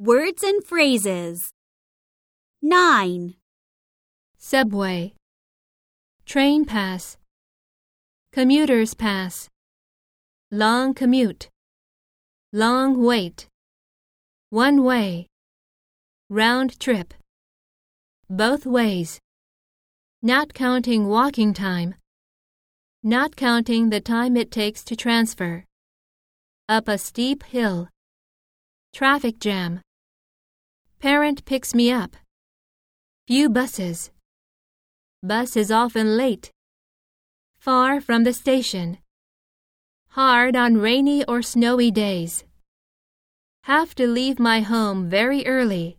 Words and phrases. 9. subway, train pass, commuters pass, long commute, long wait, one way, round trip, both ways, not counting walking time, not counting the time it takes to transfer, up a steep hill, traffic jam, parent picks me up. Few buses. Bus is often late. Far from the station. Hard on rainy or snowy days. Have to leave my home very early.